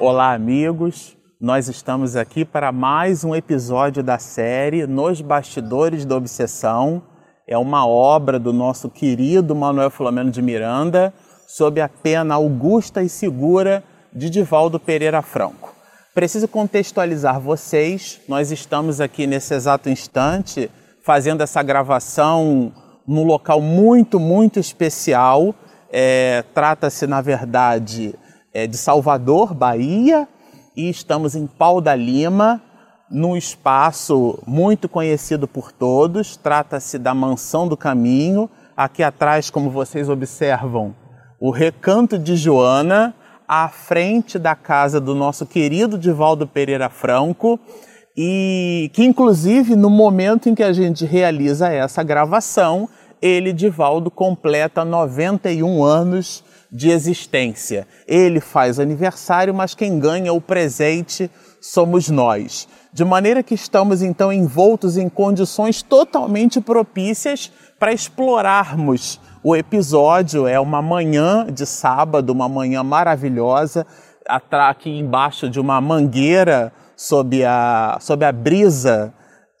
Olá, amigos. Nós estamos aqui para mais um episódio da série Nos Bastidores da Obsessão. É uma obra do nosso querido Manuel Filomeno de Miranda, sob a pena augusta e segura de Divaldo Pereira Franco. Preciso contextualizar vocês. Nós estamos aqui nesse exato instante fazendo essa gravação num local muito, muito especial. É, Trata-se, na verdade, é, de Salvador, Bahia, e estamos em Pau da Lima, num espaço muito conhecido por todos. Trata-se da Mansão do Caminho. Aqui atrás, como vocês observam, o Recanto de Joana, à frente da casa do nosso querido Divaldo Pereira Franco, e que inclusive no momento em que a gente realiza essa gravação, ele, Divaldo, completa 91 anos de existência. Ele faz aniversário, mas quem ganha o presente somos nós. De maneira que estamos então envoltos em condições totalmente propícias para explorarmos o episódio. É uma manhã de sábado, uma manhã maravilhosa, aqui embaixo de uma mangueira sob a, sob a brisa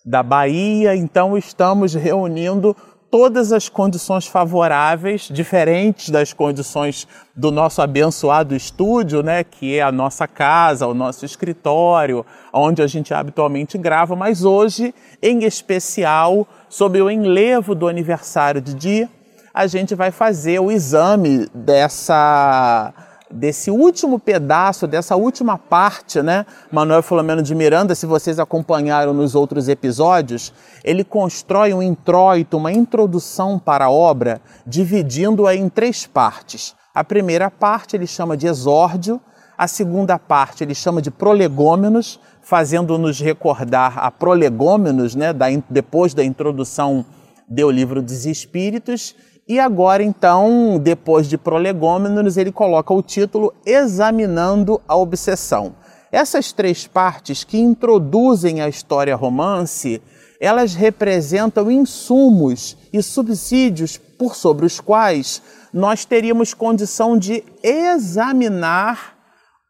da Bahia. Então estamos reunindo todas as condições favoráveis, diferentes das condições do nosso abençoado estúdio, né, que é a nossa casa, o nosso escritório, onde a gente habitualmente grava, mas hoje, em especial, sob o enlevo do aniversário de dia, a gente vai fazer o exame dessa desse último pedaço, dessa última parte, né? Manuel Filomeno de Miranda, se vocês acompanharam nos outros episódios, ele constrói um introito, uma introdução para a obra, dividindo-a em três partes. A primeira parte ele chama de exórdio, a segunda parte ele chama de prolegômenos, fazendo-nos recordar a prolegômenos, né, da, depois da introdução do livro dos Espíritos, e agora, então, depois de prolegômenos, ele coloca o título Examinando a Obsessão. Essas três partes que introduzem a história romance, elas representam insumos e subsídios por sobre os quais nós teríamos condição de examinar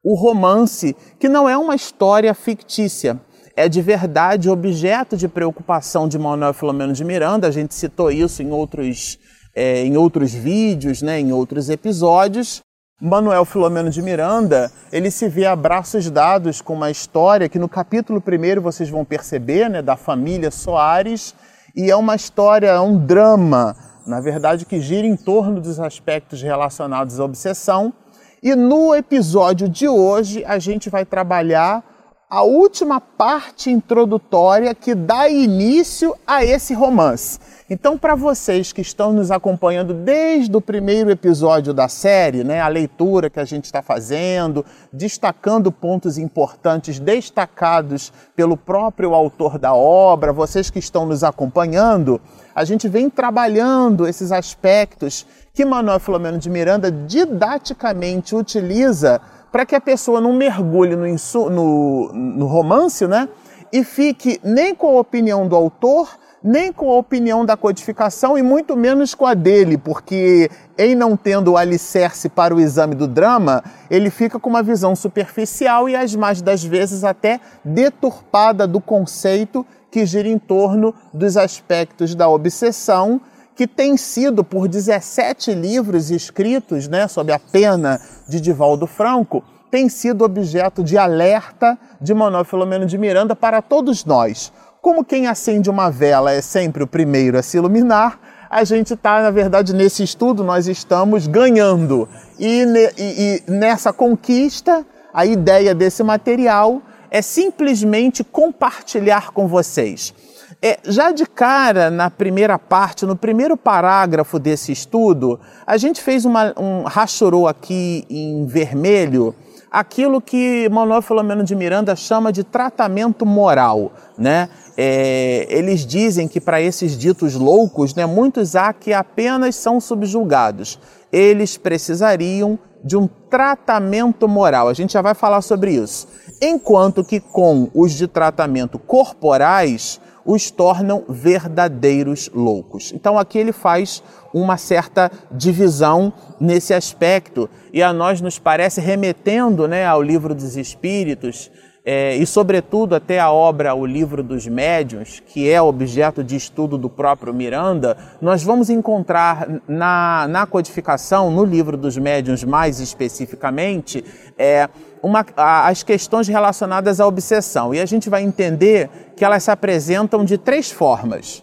o romance, que não é uma história fictícia, é de verdade objeto de preocupação de Manuel Filomeno de Miranda, a gente citou isso em outros é, em outros vídeos, né, em outros episódios, Manuel Filomeno de Miranda, ele se vê a braços dados com uma história que no capítulo primeiro vocês vão perceber, né, da família Soares, e é uma história, é um drama, na verdade, que gira em torno dos aspectos relacionados à obsessão. E no episódio de hoje a gente vai trabalhar a última parte introdutória que dá início a esse romance. Então, para vocês que estão nos acompanhando desde o primeiro episódio da série, né, a leitura que a gente está fazendo, destacando pontos importantes destacados pelo próprio autor da obra, vocês que estão nos acompanhando, a gente vem trabalhando esses aspectos que Manuel Filomeno de Miranda didaticamente utiliza para que a pessoa não mergulhe no, no, no romance, né? E fique nem com a opinião do autor, nem com a opinião da codificação e muito menos com a dele, porque em não tendo o alicerce para o exame do drama, ele fica com uma visão superficial e as mais das vezes até deturpada do conceito que gira em torno dos aspectos da obsessão, que tem sido por 17 livros escritos, né, sob a pena de Divaldo Franco, tem sido objeto de alerta de Manuel Filomeno de Miranda para todos nós como quem acende uma vela é sempre o primeiro a se iluminar, a gente está, na verdade, nesse estudo, nós estamos ganhando. E, e, e nessa conquista, a ideia desse material é simplesmente compartilhar com vocês. É, já de cara, na primeira parte, no primeiro parágrafo desse estudo, a gente fez uma, um rachorou aqui em vermelho aquilo que Manuel Filomeno de Miranda chama de tratamento moral, né? É, eles dizem que para esses ditos loucos, né, muitos há que apenas são subjulgados. Eles precisariam de um tratamento moral. A gente já vai falar sobre isso. Enquanto que com os de tratamento corporais os tornam verdadeiros loucos. Então aqui ele faz uma certa divisão nesse aspecto e a nós nos parece remetendo né, ao livro dos Espíritos é, e, sobretudo, até a obra O Livro dos Médiuns, que é objeto de estudo do próprio Miranda, nós vamos encontrar na, na codificação, no Livro dos Médiuns mais especificamente, é, uma, as questões relacionadas à obsessão. E a gente vai entender que elas se apresentam de três formas: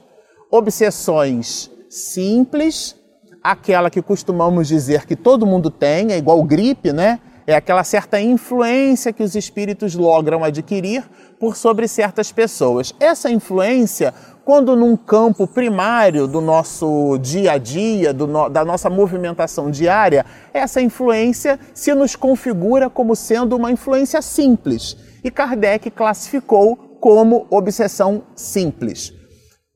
obsessões simples, aquela que costumamos dizer que todo mundo tem, é igual gripe, né? É aquela certa influência que os espíritos logram adquirir por sobre certas pessoas. Essa influência, quando num campo primário do nosso dia a dia, no, da nossa movimentação diária, essa influência se nos configura como sendo uma influência simples. E Kardec classificou como obsessão simples.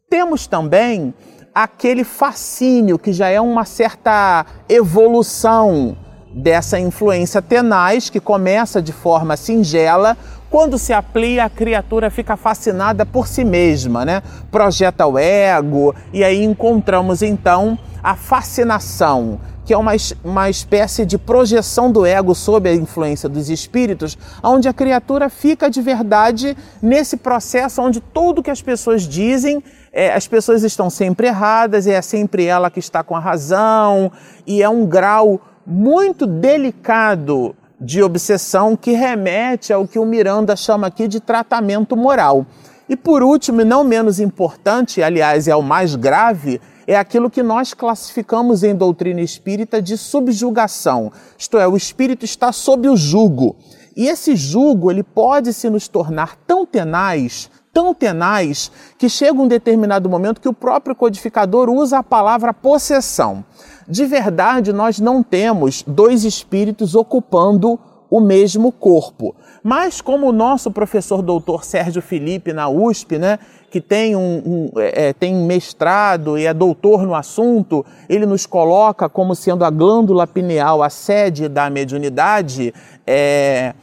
Temos também aquele fascínio que já é uma certa evolução dessa influência tenaz que começa de forma singela, quando se aplica, a criatura fica fascinada por si mesma, né? Projeta o ego e aí encontramos então a fascinação, que é uma, uma espécie de projeção do ego sob a influência dos espíritos, onde a criatura fica de verdade nesse processo onde tudo que as pessoas dizem, é, as pessoas estão sempre erradas, e é sempre ela que está com a razão, e é um grau muito delicado de obsessão que remete ao que o Miranda chama aqui de tratamento moral. E por último, e não menos importante, aliás, é o mais grave, é aquilo que nós classificamos em doutrina espírita de subjugação. Isto é, o espírito está sob o jugo. E esse jugo, ele pode se nos tornar tão tenaz, tão tenaz, que chega um determinado momento que o próprio codificador usa a palavra possessão. De verdade, nós não temos dois espíritos ocupando o mesmo corpo. Mas como o nosso professor doutor Sérgio Felipe na USP, né, que tem, um, um é, é, tem mestrado e é doutor no assunto, ele nos coloca como sendo a glândula pineal a sede da mediunidade, é,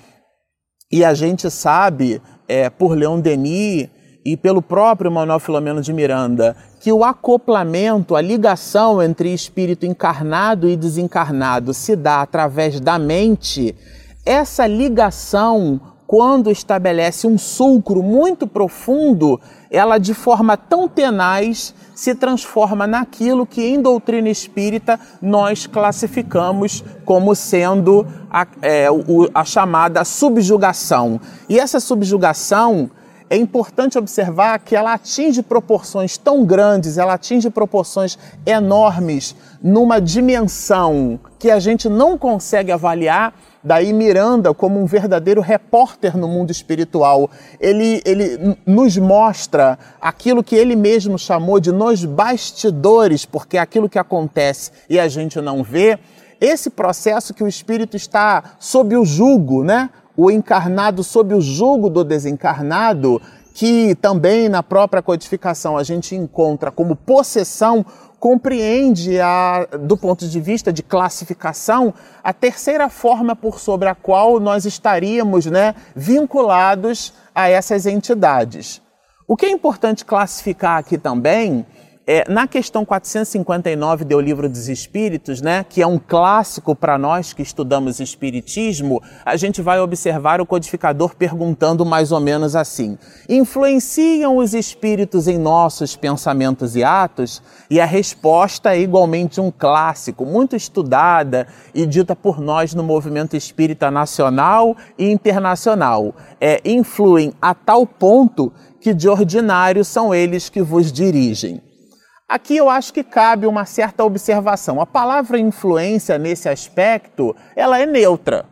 e a gente sabe, é, por Leon Denis, e pelo próprio Manuel Filomeno de Miranda que o acoplamento, a ligação entre espírito encarnado e desencarnado se dá através da mente, essa ligação, quando estabelece um sulcro muito profundo, ela de forma tão tenaz se transforma naquilo que em doutrina espírita nós classificamos como sendo a, é, a chamada subjugação. E essa subjugação é importante observar que ela atinge proporções tão grandes, ela atinge proporções enormes, numa dimensão que a gente não consegue avaliar. Daí Miranda, como um verdadeiro repórter no mundo espiritual, ele, ele nos mostra aquilo que ele mesmo chamou de nos bastidores, porque é aquilo que acontece e a gente não vê. Esse processo que o espírito está sob o jugo, né? O encarnado sob o jugo do desencarnado, que também na própria codificação a gente encontra como possessão, compreende, a, do ponto de vista de classificação, a terceira forma por sobre a qual nós estaríamos né, vinculados a essas entidades. O que é importante classificar aqui também é, na questão 459 do Livro dos Espíritos, né, que é um clássico para nós que estudamos Espiritismo, a gente vai observar o codificador perguntando mais ou menos assim: influenciam os espíritos em nossos pensamentos e atos? E a resposta é igualmente um clássico, muito estudada e dita por nós no movimento espírita nacional e internacional. É, influem a tal ponto que de ordinário são eles que vos dirigem. Aqui eu acho que cabe uma certa observação. A palavra influência nesse aspecto, ela é neutra.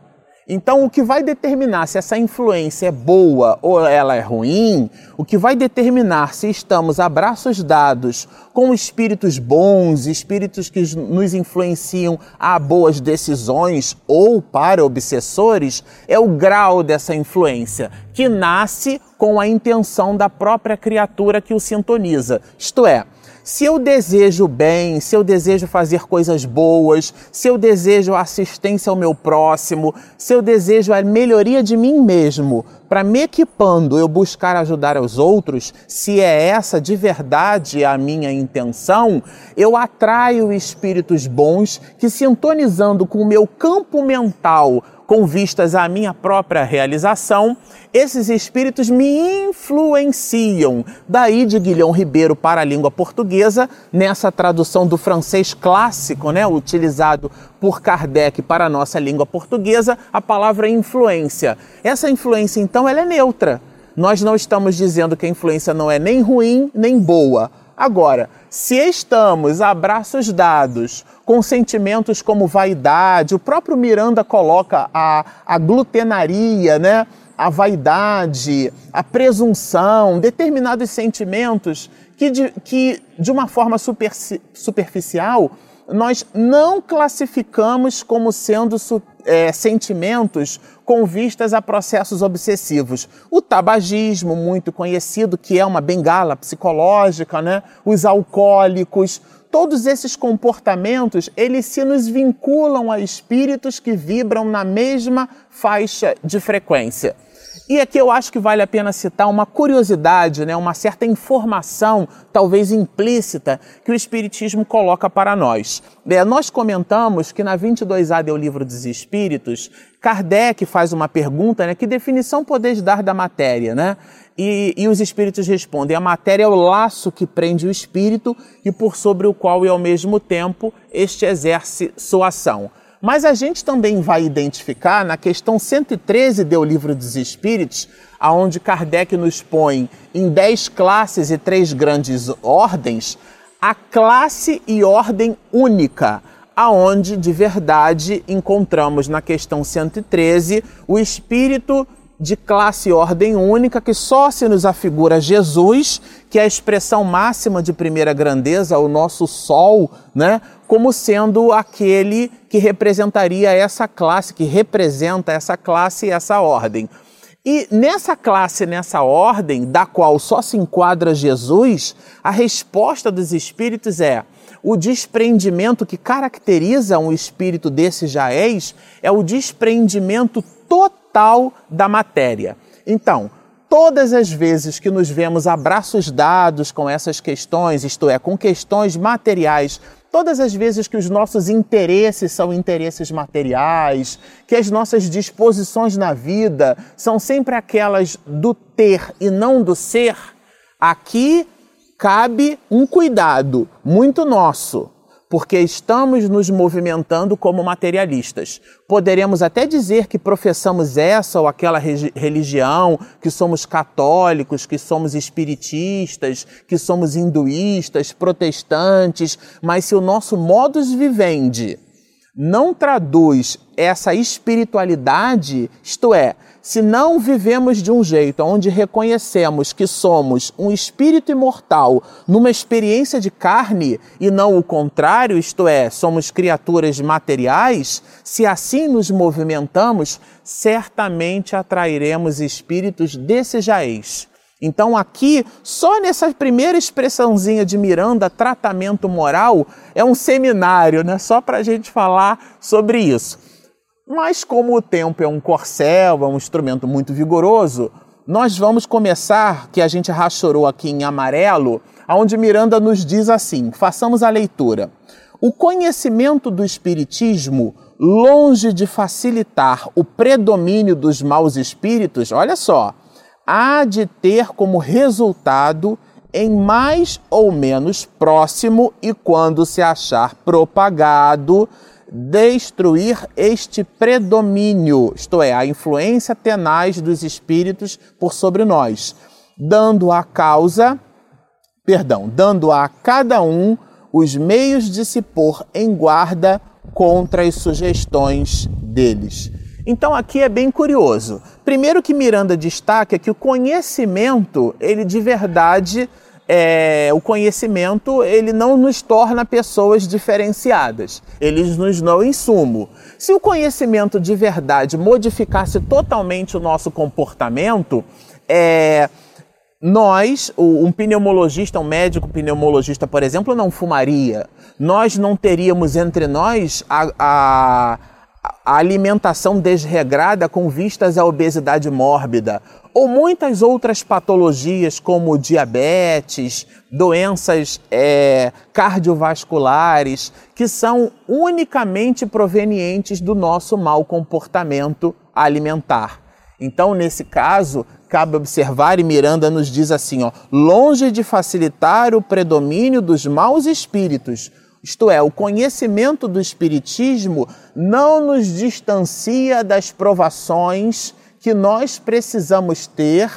Então, o que vai determinar se essa influência é boa ou ela é ruim, o que vai determinar se estamos a braços dados com espíritos bons, espíritos que nos influenciam a boas decisões ou para obsessores, é o grau dessa influência, que nasce com a intenção da própria criatura que o sintoniza. Isto é, se eu desejo bem, se eu desejo fazer coisas boas, se eu desejo assistência ao meu próximo, se eu desejo a melhoria de mim mesmo, para me equipando eu buscar ajudar os outros, se é essa de verdade a minha intenção, eu atraio espíritos bons que, sintonizando com o meu campo mental, com vistas à minha própria realização, esses espíritos me influenciam. Daí de Guilhom Ribeiro para a língua portuguesa, nessa tradução do francês clássico, né, utilizado por Kardec para a nossa língua portuguesa, a palavra influência. Essa influência, então, ela é neutra. Nós não estamos dizendo que a influência não é nem ruim nem boa. Agora, se estamos a braços dados com sentimentos como vaidade, o próprio Miranda coloca a, a glutenaria, né? a vaidade, a presunção, determinados sentimentos que de, que, de uma forma super, superficial nós não classificamos como sendo é, sentimentos com vistas a processos obsessivos. O tabagismo, muito conhecido, que é uma bengala psicológica, né? os alcoólicos, todos esses comportamentos, eles se nos vinculam a espíritos que vibram na mesma faixa de frequência. E aqui eu acho que vale a pena citar uma curiosidade, né, uma certa informação, talvez implícita, que o Espiritismo coloca para nós. É, nós comentamos que na 22A do Livro dos Espíritos, Kardec faz uma pergunta, né, que definição podeis dar da matéria, né? E, e, os espíritos respondem: a matéria é o laço que prende o espírito e por sobre o qual e ao mesmo tempo este exerce sua ação. Mas a gente também vai identificar na questão 113 do Livro dos Espíritos, aonde Kardec nos põe em dez classes e três grandes ordens, a classe e ordem única, aonde de verdade encontramos na questão 113 o espírito de classe e ordem única que só se nos afigura Jesus, que é a expressão máxima de primeira grandeza, o nosso sol, né? como sendo aquele que representaria essa classe, que representa essa classe e essa ordem. E nessa classe, nessa ordem, da qual só se enquadra Jesus, a resposta dos espíritos é: o desprendimento que caracteriza um espírito desse jaez é o desprendimento total da matéria. Então, todas as vezes que nos vemos abraços dados com essas questões, isto é, com questões materiais Todas as vezes que os nossos interesses são interesses materiais, que as nossas disposições na vida são sempre aquelas do ter e não do ser, aqui cabe um cuidado muito nosso porque estamos nos movimentando como materialistas. Poderemos até dizer que professamos essa ou aquela religião, que somos católicos, que somos espiritistas, que somos hinduístas, protestantes, mas se o nosso modus vivendi não traduz essa espiritualidade, isto é, se não vivemos de um jeito onde reconhecemos que somos um espírito imortal numa experiência de carne e não o contrário, isto é, somos criaturas materiais, se assim nos movimentamos, certamente atrairemos espíritos desse jaez. Então, aqui, só nessa primeira expressãozinha de Miranda, tratamento moral, é um seminário, né? Só para a gente falar sobre isso. Mas como o tempo é um corcel, é um instrumento muito vigoroso, nós vamos começar, que a gente rachorou aqui em amarelo, onde Miranda nos diz assim: façamos a leitura. O conhecimento do Espiritismo, longe de facilitar o predomínio dos maus espíritos, olha só, há de ter como resultado, em mais ou menos próximo e quando se achar propagado, destruir este predomínio, isto é, a influência tenaz dos espíritos por sobre nós, dando a causa, perdão, dando a cada um os meios de se pôr em guarda contra as sugestões deles. Então aqui é bem curioso. Primeiro que Miranda destaca que o conhecimento, ele de verdade é, o conhecimento ele não nos torna pessoas diferenciadas, ele nos dá insumo. Se o conhecimento de verdade modificasse totalmente o nosso comportamento, é, nós, um pneumologista, um médico pneumologista, por exemplo, não fumaria. Nós não teríamos entre nós a, a, a alimentação desregrada com vistas à obesidade mórbida ou muitas outras patologias como diabetes, doenças é, cardiovasculares, que são unicamente provenientes do nosso mau comportamento alimentar. Então, nesse caso, cabe observar, e Miranda nos diz assim: ó, longe de facilitar o predomínio dos maus espíritos, isto é, o conhecimento do Espiritismo não nos distancia das provações que nós precisamos ter,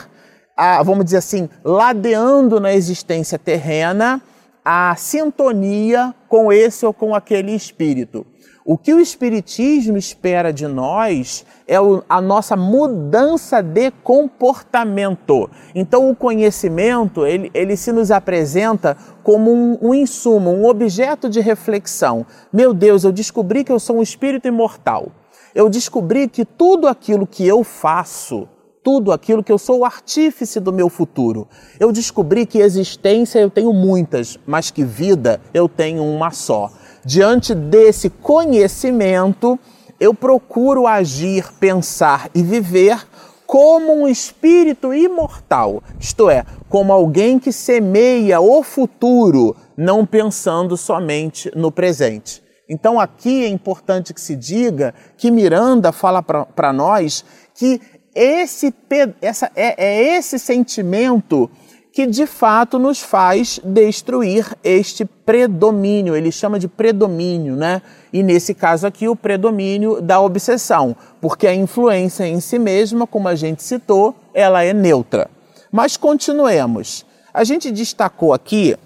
vamos dizer assim, ladeando na existência terrena a sintonia com esse ou com aquele espírito. O que o Espiritismo espera de nós é a nossa mudança de comportamento. Então, o conhecimento, ele, ele se nos apresenta como um, um insumo, um objeto de reflexão. Meu Deus, eu descobri que eu sou um espírito imortal. Eu descobri que tudo aquilo que eu faço, tudo aquilo que eu sou o artífice do meu futuro. Eu descobri que existência eu tenho muitas, mas que vida eu tenho uma só. Diante desse conhecimento, eu procuro agir, pensar e viver como um espírito imortal, isto é, como alguém que semeia o futuro, não pensando somente no presente. Então aqui é importante que se diga que Miranda fala para nós que esse, essa, é, é esse sentimento que de fato nos faz destruir este predomínio. Ele chama de predomínio, né? E nesse caso aqui, o predomínio da obsessão, porque a influência em si mesma, como a gente citou, ela é neutra. Mas continuemos. A gente destacou aqui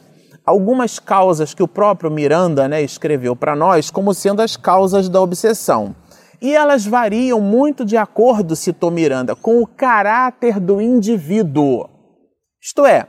algumas causas que o próprio Miranda né, escreveu para nós como sendo as causas da obsessão. E elas variam muito de acordo, citou Miranda, com o caráter do indivíduo. Isto é,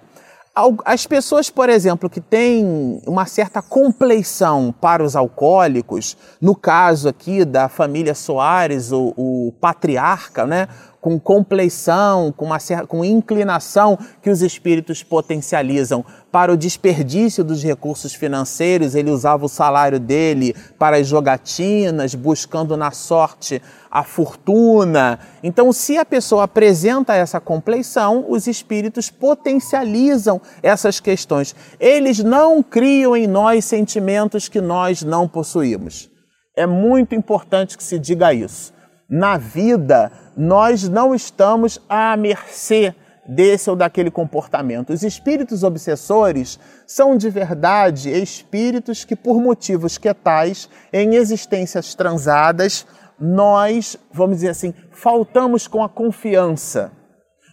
as pessoas, por exemplo, que têm uma certa compleição para os alcoólicos, no caso aqui da família Soares, o, o patriarca, né, com compleição, com, uma, com inclinação que os espíritos potencializam para o desperdício dos recursos financeiros, ele usava o salário dele para as jogatinas, buscando na sorte a fortuna. Então, se a pessoa apresenta essa compleição, os espíritos potencializam essas questões. Eles não criam em nós sentimentos que nós não possuímos. É muito importante que se diga isso. Na vida, nós não estamos à mercê desse ou daquele comportamento. Os espíritos obsessores são de verdade espíritos que, por motivos que tais, em existências transadas, nós, vamos dizer assim, faltamos com a confiança.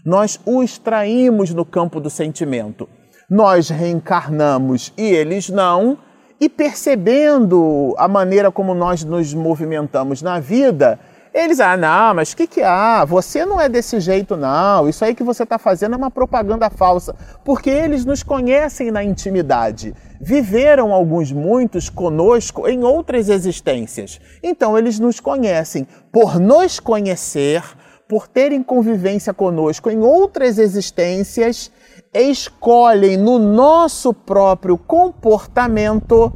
Nós o extraímos no campo do sentimento. Nós reencarnamos e eles não, e percebendo a maneira como nós nos movimentamos na vida, eles, ah, não, mas o que, que há? Você não é desse jeito, não. Isso aí que você está fazendo é uma propaganda falsa. Porque eles nos conhecem na intimidade. Viveram alguns, muitos conosco em outras existências. Então, eles nos conhecem. Por nos conhecer, por terem convivência conosco em outras existências, escolhem no nosso próprio comportamento.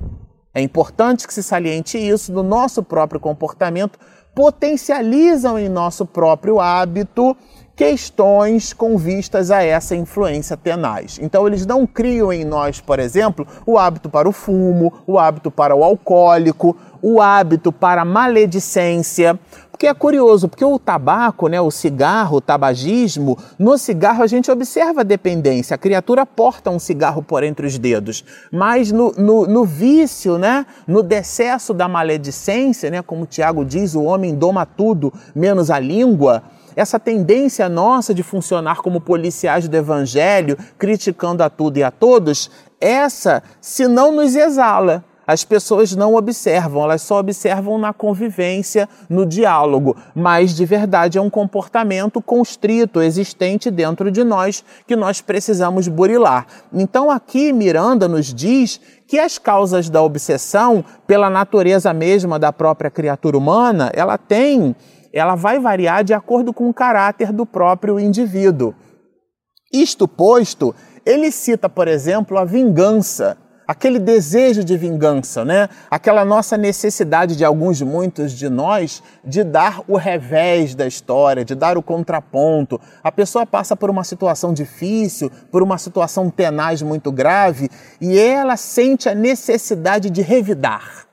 É importante que se saliente isso, no nosso próprio comportamento potencializam em nosso próprio hábito questões com vistas a essa influência tenaz. Então, eles não criam em nós, por exemplo, o hábito para o fumo, o hábito para o alcoólico, o hábito para a maledicência. Porque é curioso, porque o tabaco, né, o cigarro, o tabagismo, no cigarro a gente observa a dependência. A criatura porta um cigarro por entre os dedos. Mas no, no, no vício, né, no decesso da maledicência, né, como Tiago diz, o homem doma tudo menos a língua essa tendência nossa de funcionar como policiais do evangelho, criticando a tudo e a todos, essa se não nos exala, as pessoas não observam, elas só observam na convivência, no diálogo, mas de verdade é um comportamento constrito, existente dentro de nós, que nós precisamos burilar. Então aqui Miranda nos diz que as causas da obsessão, pela natureza mesma da própria criatura humana, ela tem, ela vai variar de acordo com o caráter do próprio indivíduo. Isto posto, ele cita, por exemplo, a vingança aquele desejo de vingança, né? Aquela nossa necessidade de alguns, muitos de nós, de dar o revés da história, de dar o contraponto. A pessoa passa por uma situação difícil, por uma situação tenaz muito grave, e ela sente a necessidade de revidar.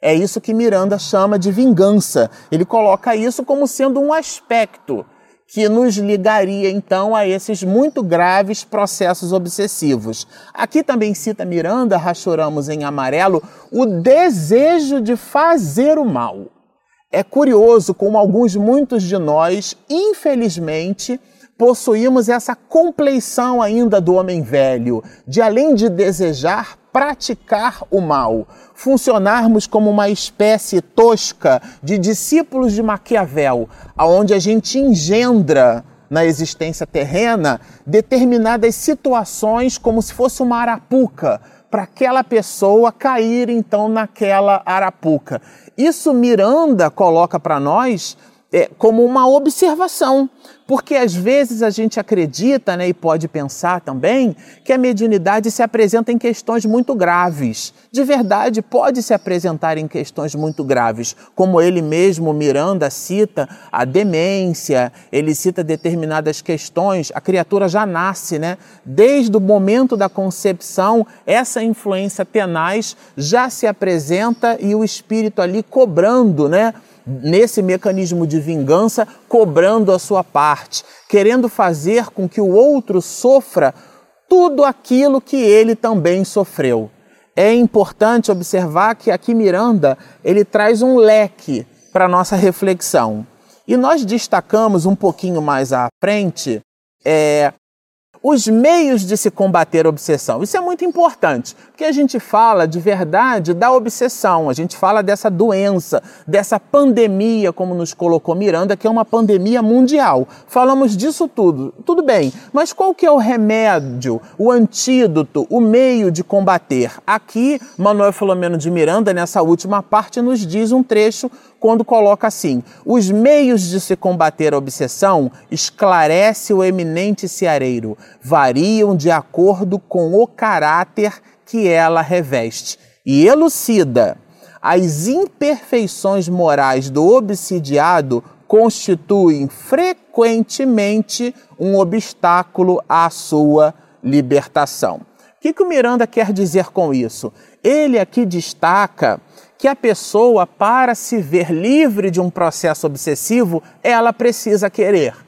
É isso que Miranda chama de vingança. Ele coloca isso como sendo um aspecto que nos ligaria então a esses muito graves processos obsessivos. Aqui também cita Miranda, rachoramos em amarelo, o desejo de fazer o mal. É curioso como alguns, muitos de nós, infelizmente, possuímos essa compleição ainda do homem velho, de além de desejar, praticar o mal, funcionarmos como uma espécie tosca de discípulos de Maquiavel, aonde a gente engendra na existência terrena determinadas situações como se fosse uma arapuca para aquela pessoa cair então naquela arapuca. Isso Miranda coloca para nós é, como uma observação, porque às vezes a gente acredita né, e pode pensar também que a mediunidade se apresenta em questões muito graves. De verdade, pode se apresentar em questões muito graves, como ele mesmo, Miranda, cita a demência, ele cita determinadas questões, a criatura já nasce, né? Desde o momento da concepção, essa influência tenaz já se apresenta e o espírito ali cobrando, né? Nesse mecanismo de vingança, cobrando a sua parte, querendo fazer com que o outro sofra tudo aquilo que ele também sofreu. É importante observar que aqui Miranda ele traz um leque para nossa reflexão. E nós destacamos um pouquinho mais à frente é, os meios de se combater a obsessão. Isso é muito importante, porque a gente fala de verdade da obsessão, a gente fala dessa doença, dessa pandemia, como nos colocou Miranda, que é uma pandemia mundial. Falamos disso tudo, tudo bem, mas qual que é o remédio, o antídoto, o meio de combater? Aqui, Manuel Filomeno de Miranda, nessa última parte, nos diz um trecho quando coloca assim: os meios de se combater a obsessão, esclarece o eminente ceareiro, variam de acordo com o caráter que ela reveste e elucida. As imperfeições morais do obsidiado constituem frequentemente um obstáculo à sua libertação. O que, que o Miranda quer dizer com isso? Ele aqui destaca que a pessoa, para se ver livre de um processo obsessivo, ela precisa querer.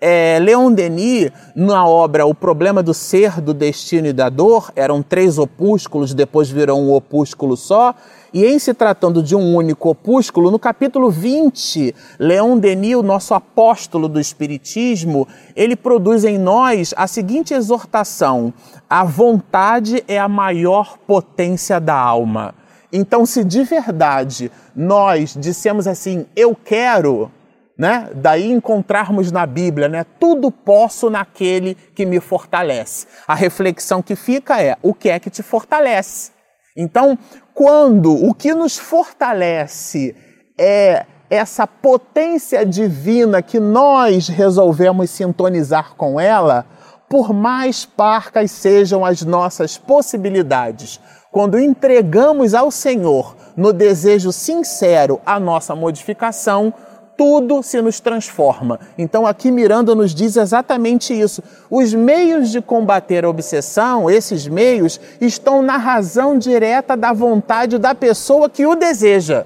É, Leon Denis, na obra O Problema do Ser, do Destino e da Dor, eram três opúsculos, depois virou um opúsculo só, e em se tratando de um único opúsculo, no capítulo 20, Leon Denis, o nosso apóstolo do Espiritismo, ele produz em nós a seguinte exortação: a vontade é a maior potência da alma. Então, se de verdade nós dissemos assim, eu quero, né? Daí encontrarmos na Bíblia, né? Tudo posso naquele que me fortalece. A reflexão que fica é: o que é que te fortalece? Então, quando o que nos fortalece é essa potência divina que nós resolvemos sintonizar com ela, por mais parcas sejam as nossas possibilidades, quando entregamos ao Senhor no desejo sincero a nossa modificação, tudo se nos transforma. Então aqui Miranda nos diz exatamente isso. Os meios de combater a obsessão, esses meios, estão na razão direta da vontade da pessoa que o deseja.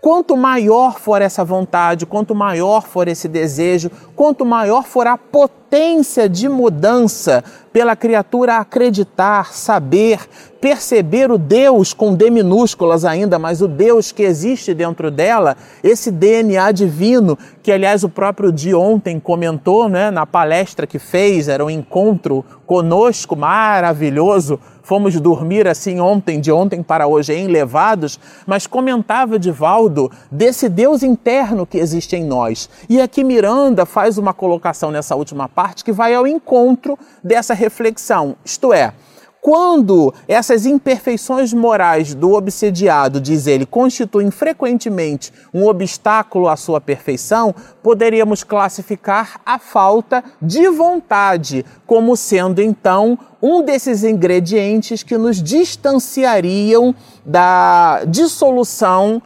Quanto maior for essa vontade, quanto maior for esse desejo, quanto maior for a potência de mudança pela criatura acreditar, saber, perceber o Deus com D minúsculas ainda, mas o Deus que existe dentro dela, esse DNA divino, que aliás o próprio de ontem comentou né, na palestra que fez, era um encontro conosco maravilhoso fomos dormir assim ontem, de ontem para hoje, enlevados, mas comentava Divaldo desse Deus interno que existe em nós. E aqui Miranda faz uma colocação nessa última parte que vai ao encontro dessa reflexão, isto é, quando essas imperfeições morais do obsediado, diz ele, constituem frequentemente um obstáculo à sua perfeição, poderíamos classificar a falta de vontade como sendo então um desses ingredientes que nos distanciariam da dissolução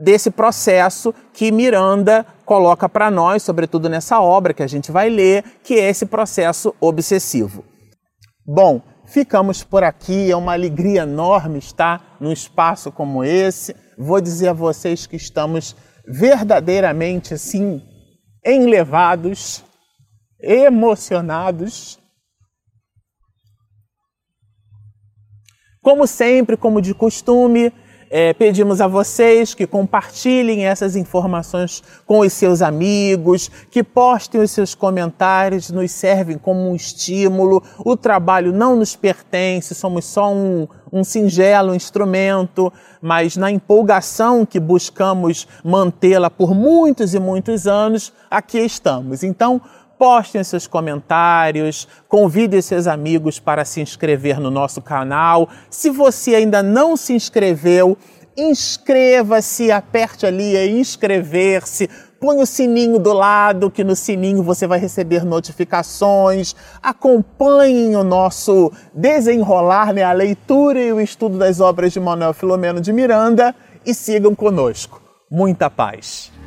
desse processo que Miranda coloca para nós, sobretudo nessa obra que a gente vai ler, que é esse processo obsessivo. Bom, ficamos por aqui, é uma alegria enorme estar num espaço como esse. Vou dizer a vocês que estamos verdadeiramente assim enlevados, emocionados. Como sempre, como de costume, é, pedimos a vocês que compartilhem essas informações com os seus amigos, que postem os seus comentários, nos servem como um estímulo. O trabalho não nos pertence, somos só um, um singelo instrumento, mas na empolgação que buscamos mantê-la por muitos e muitos anos, aqui estamos. Então, postem seus comentários, convidem seus amigos para se inscrever no nosso canal. Se você ainda não se inscreveu, inscreva-se, aperte ali em inscrever-se, põe o sininho do lado, que no sininho você vai receber notificações. Acompanhem o nosso desenrolar, né, a leitura e o estudo das obras de Manuel Filomeno de Miranda e sigam conosco. Muita paz.